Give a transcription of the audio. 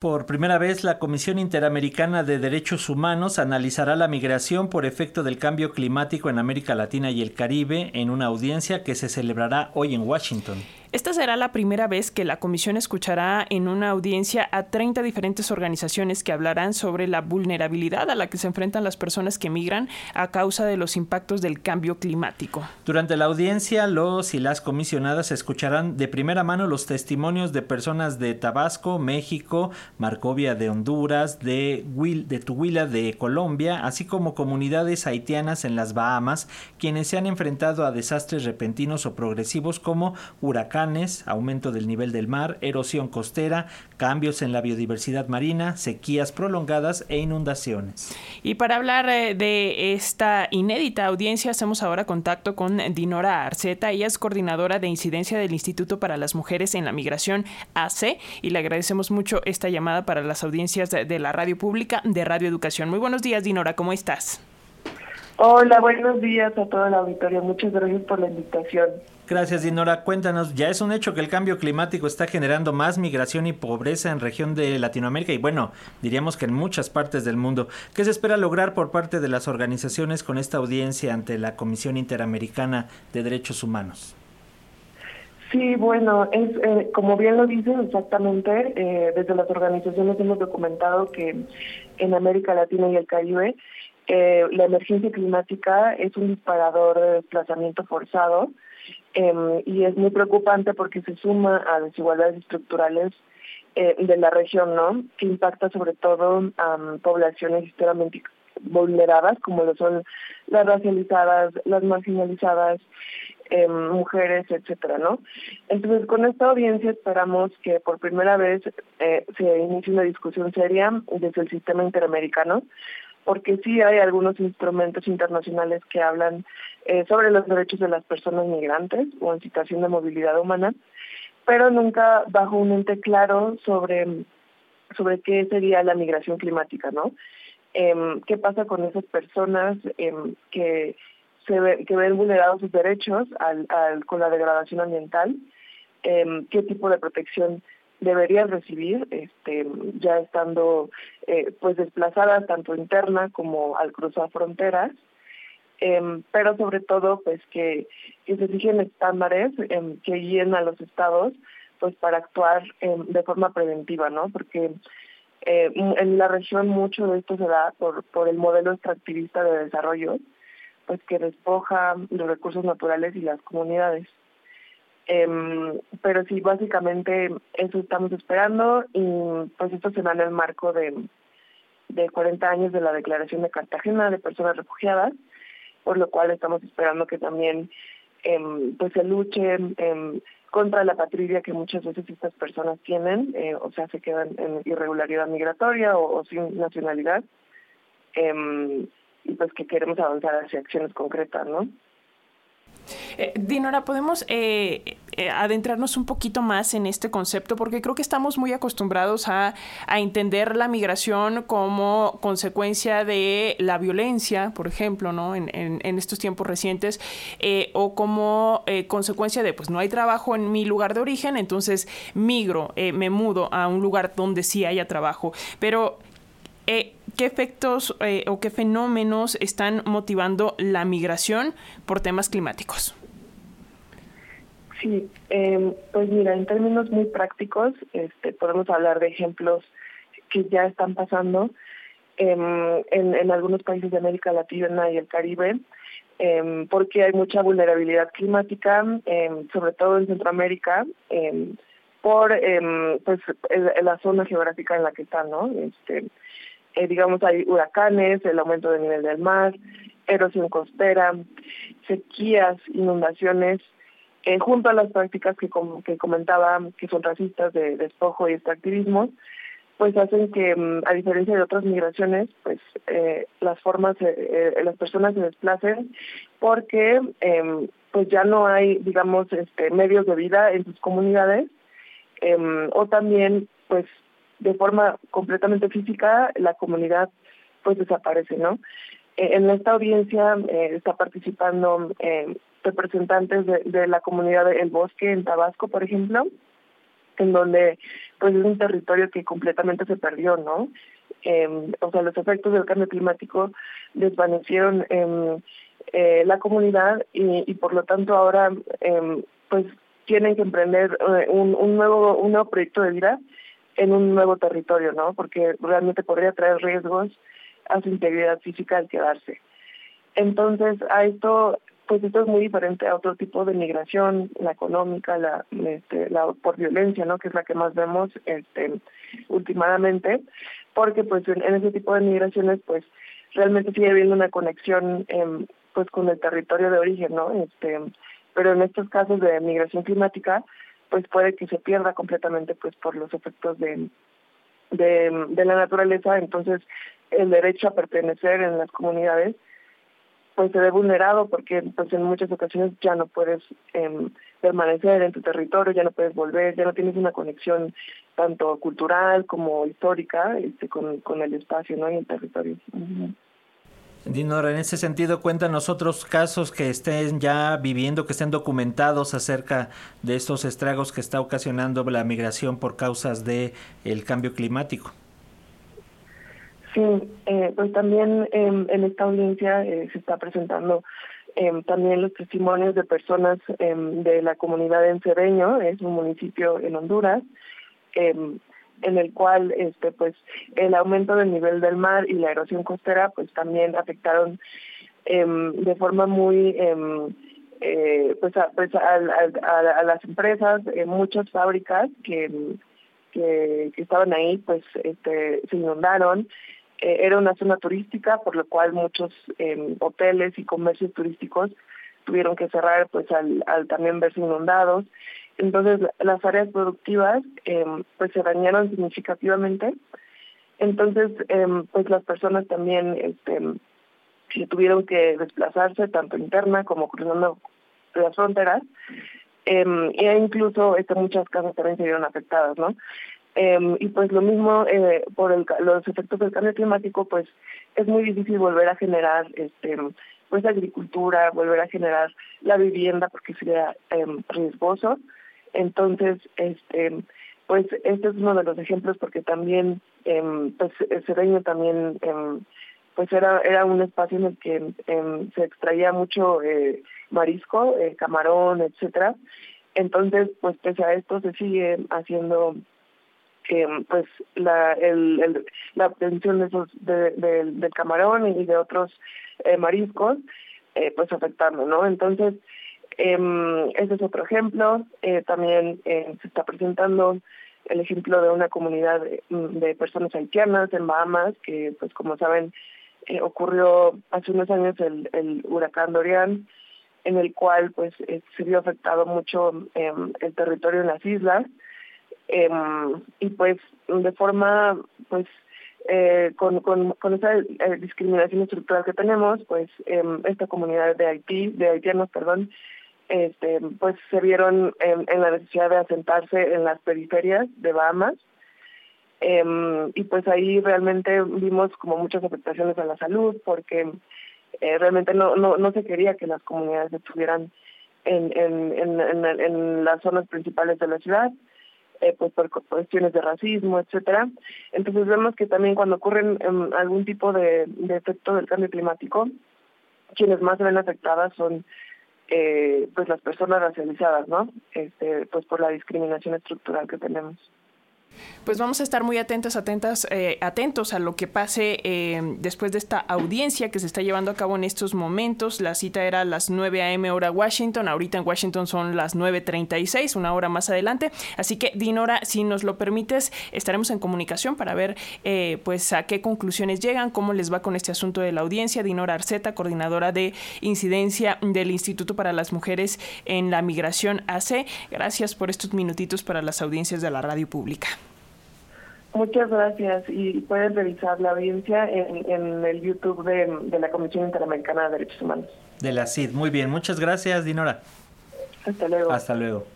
Por primera vez, la Comisión Interamericana de Derechos Humanos analizará la migración por efecto del cambio climático en América Latina y el Caribe en una audiencia que se celebrará hoy en Washington. Esta será la primera vez que la comisión escuchará en una audiencia a 30 diferentes organizaciones que hablarán sobre la vulnerabilidad a la que se enfrentan las personas que migran a causa de los impactos del cambio climático. Durante la audiencia, los y las comisionadas escucharán de primera mano los testimonios de personas de Tabasco, México, Marcovia de Honduras, de, de Tuhuila de Colombia, así como comunidades haitianas en las Bahamas, quienes se han enfrentado a desastres repentinos o progresivos como huracanes aumento del nivel del mar, erosión costera, cambios en la biodiversidad marina, sequías prolongadas e inundaciones. Y para hablar eh, de esta inédita audiencia, hacemos ahora contacto con Dinora Arceta. Ella es coordinadora de incidencia del Instituto para las Mujeres en la Migración AC y le agradecemos mucho esta llamada para las audiencias de la radio pública de Radio Educación. Muy buenos días, Dinora, ¿cómo estás? Hola, buenos días a toda la auditoría. Muchas gracias por la invitación. Gracias, Dinora. Cuéntanos, ya es un hecho que el cambio climático está generando más migración y pobreza en región de Latinoamérica y bueno, diríamos que en muchas partes del mundo. ¿Qué se espera lograr por parte de las organizaciones con esta audiencia ante la Comisión Interamericana de Derechos Humanos? Sí, bueno, es eh, como bien lo dicen exactamente, eh, desde las organizaciones hemos documentado que en América Latina y el Caribe eh, la emergencia climática es un disparador de desplazamiento forzado Em, y es muy preocupante porque se suma a desigualdades estructurales eh, de la región, ¿no? Que impacta sobre todo a poblaciones históricamente vulneradas, como lo son las racializadas, las marginalizadas, em, mujeres, etcétera, ¿no? Entonces, con esta audiencia esperamos que por primera vez eh, se inicie una discusión seria desde el sistema interamericano porque sí hay algunos instrumentos internacionales que hablan eh, sobre los derechos de las personas migrantes o en situación de movilidad humana, pero nunca bajo un ente claro sobre, sobre qué sería la migración climática, ¿no? Em, ¿Qué pasa con esas personas em, que, se que ven vulnerados sus derechos con la degradación ambiental? Em, ¿Qué tipo de protección deberían recibir, este, ya estando eh, pues desplazadas tanto interna como al cruzar fronteras, em, pero sobre todo pues que, se fijen estándares em, que guíen a los estados pues para actuar em, de forma preventiva, ¿no? Porque eh, en la región mucho de esto se da por, por el modelo extractivista de desarrollo, pues que despoja los recursos naturales y las comunidades. Eh, pero sí, básicamente eso estamos esperando y pues esto se da en el marco de, de 40 años de la Declaración de Cartagena de Personas Refugiadas, por lo cual estamos esperando que también eh, pues se luche eh, contra la patrulla que muchas veces estas personas tienen, eh, o sea, se quedan en irregularidad migratoria o, o sin nacionalidad, em, y pues que queremos avanzar hacia acciones concretas, ¿no? Eh, Dinora, ¿podemos eh, eh, adentrarnos un poquito más en este concepto? Porque creo que estamos muy acostumbrados a, entender la migración como consecuencia de la violencia, por ejemplo, ¿no? En, estos tiempos recientes, o como consecuencia de, pues no hay trabajo en mi lugar de origen, entonces migro, me mudo a un lugar donde sí haya trabajo. Pero eh, ¿qué efectos eh, o qué fenómenos están motivando la migración por temas climáticos? Sí, em, pues mira, en términos muy prácticos, este, podemos hablar de ejemplos que ya están pasando em, en, algunos países de América Latina y el Caribe, em, porque hay mucha vulnerabilidad climática, sobre todo en Centroamérica, por pues la zona geográfica en la que están, ¿no? Este, eh, digamos, hay huracanes, el aumento del nivel del mar, erosión costera, sequías, inundaciones, eh, junto a las prácticas que, que comentaba, que son racistas de despojo y extractivismo, pues hacen que, mm, a diferencia de otras migraciones, pues eh, las formas, las personas se desplacen porque em, pues ya no hay, digamos, este, medios de vida en sus comunidades, em, o también, pues de forma completamente física, la comunidad pues desaparece, ¿no? Eh, en esta audiencia eh, está participando eh, representantes de, la comunidad del Bosque en Tabasco, por ejemplo, en donde pues es un territorio que completamente se perdió, ¿no? Em, o sea, los efectos del cambio climático desvanecieron en eh, la comunidad y, por lo tanto ahora em, pues tienen que emprender un, un, nuevo un nuevo proyecto de vida en un nuevo territorio, ¿no? Porque realmente podría traer riesgos a su integridad física al quedarse. Entonces, a esto pues esto es muy diferente a otro tipo de migración, la económica, la, este, la por violencia, ¿no? Que es la que más vemos este, últimamente, porque pues en, ese tipo de migraciones pues realmente sigue habiendo una conexión em, pues con el territorio de origen, ¿no? Este, pero en estos casos de migración climática pues puede que se pierda completamente pues por los efectos de, de, la naturaleza, entonces el derecho a pertenecer en las comunidades pues se ve vulnerado porque pues en muchas ocasiones ya no puedes em, permanecer en tu territorio, ya no puedes volver, ya no tienes una conexión tanto cultural como histórica este, con, con el espacio ¿no? y el territorio. Dinora, en ese sentido, cuéntanos otros casos que estén ya viviendo, que estén documentados acerca de estos estragos que está ocasionando la migración por causas de el cambio climático. Sí, eh, pues también en esta audiencia eh, se está presentando em, también los testimonios de personas em, de la comunidad en Cedeño, es un municipio en Honduras, en el cual este pues el aumento del nivel del mar y la erosión costera pues también afectaron de forma muy eh, pues, a, pues a, las empresas, muchas fábricas que, que, que estaban ahí pues este se inundaron. Eh, era una zona turística, por lo cual muchos em, hoteles y comercios turísticos tuvieron que cerrar pues al, también verse inundados. Entonces las áreas productivas em, pues se dañaron significativamente. Entonces em, pues las personas también este, tuvieron que desplazarse tanto interna como cruzando las fronteras e incluso este, muchas casas también se vieron afectadas, ¿no? Y pues lo mismo eh, por el, los efectos del cambio climático, pues es muy difícil volver a generar este pues agricultura, volver a generar la vivienda porque sería eh, riesgoso. Entonces, este pues este es uno de los ejemplos porque también eh, pues Cedeño también eh, pues era era un espacio en el que em, se extraía mucho eh, marisco, eh, camarón, etcétera. Entonces, pues pese a esto se sigue haciendo que pues la el, la obtención de esos de, del camarón y de otros eh, mariscos eh, pues afectando no entonces eh, ese es otro ejemplo. Eh, también se está presentando el ejemplo de una comunidad de, de personas haitianas en Bahamas que pues como saben ocurrió hace unos años el, el huracán Dorian en el cual pues se vio afectado mucho eh, el territorio en las islas eh, y pues de forma pues eh, con, con, con esa eh, discriminación estructural que tenemos pues eh, esta comunidad de Haití de haitianos perdón este pues se vieron en, la necesidad de asentarse en las periferias de Bahamas. Eh, y pues ahí realmente vimos como muchas afectaciones a la salud porque eh, realmente no, no no se quería que las comunidades estuvieran en, en, en, en las zonas principales de la ciudad eh, pues por cuestiones de racismo, etcétera. Entonces vemos que también cuando ocurren um, algún tipo de, de efecto del cambio climático, quienes más se ven afectadas son eh, pues las personas racializadas, ¿no? Este, pues por la discriminación estructural que tenemos. Pues vamos a estar muy atentas, atentas, eh, atentos a lo que pase eh, después de esta audiencia que se está llevando a cabo en estos momentos. La cita era a las 9 a.m. hora Washington. Ahorita en Washington son las 9.36, una hora más adelante. Así que, Dinora, si nos lo permites, estaremos en comunicación para ver eh, pues a qué conclusiones llegan, cómo les va con este asunto de la audiencia. Dinora Arceta, coordinadora de incidencia del Instituto para las Mujeres en la Migración AC. Gracias por estos minutitos para las audiencias de la radio pública. Muchas gracias y pueden revisar la audiencia en, en el YouTube de, de, la Comisión Interamericana de Derechos Humanos. De la CID, muy bien. Muchas gracias, Dinora. Hasta luego. Hasta luego.